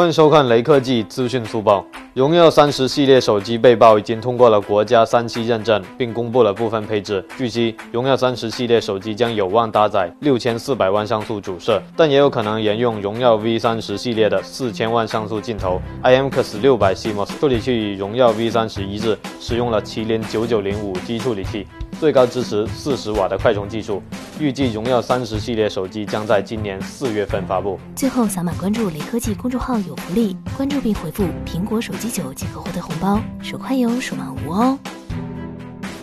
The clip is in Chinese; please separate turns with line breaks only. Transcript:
欢迎收看雷科技资讯速报。荣耀三十系列手机被曝已经通过了国家三期认证，并公布了部分配置。据悉，荣耀三十系列手机将有望搭载六千四百万像素主摄，但也有可能沿用荣耀 V 三十系列的四千万像素镜头。IMX 六百 CMOS 处理器与荣耀 V 三十一致，使用了麒麟九九零五 G 处理器。最高支持四十瓦的快充技术，预计荣耀三十系列手机将在今年四月份发布。
最后扫码关注雷科技公众号有福利，关注并回复“苹果手机九”即可获得红包，手快有，手慢无哦。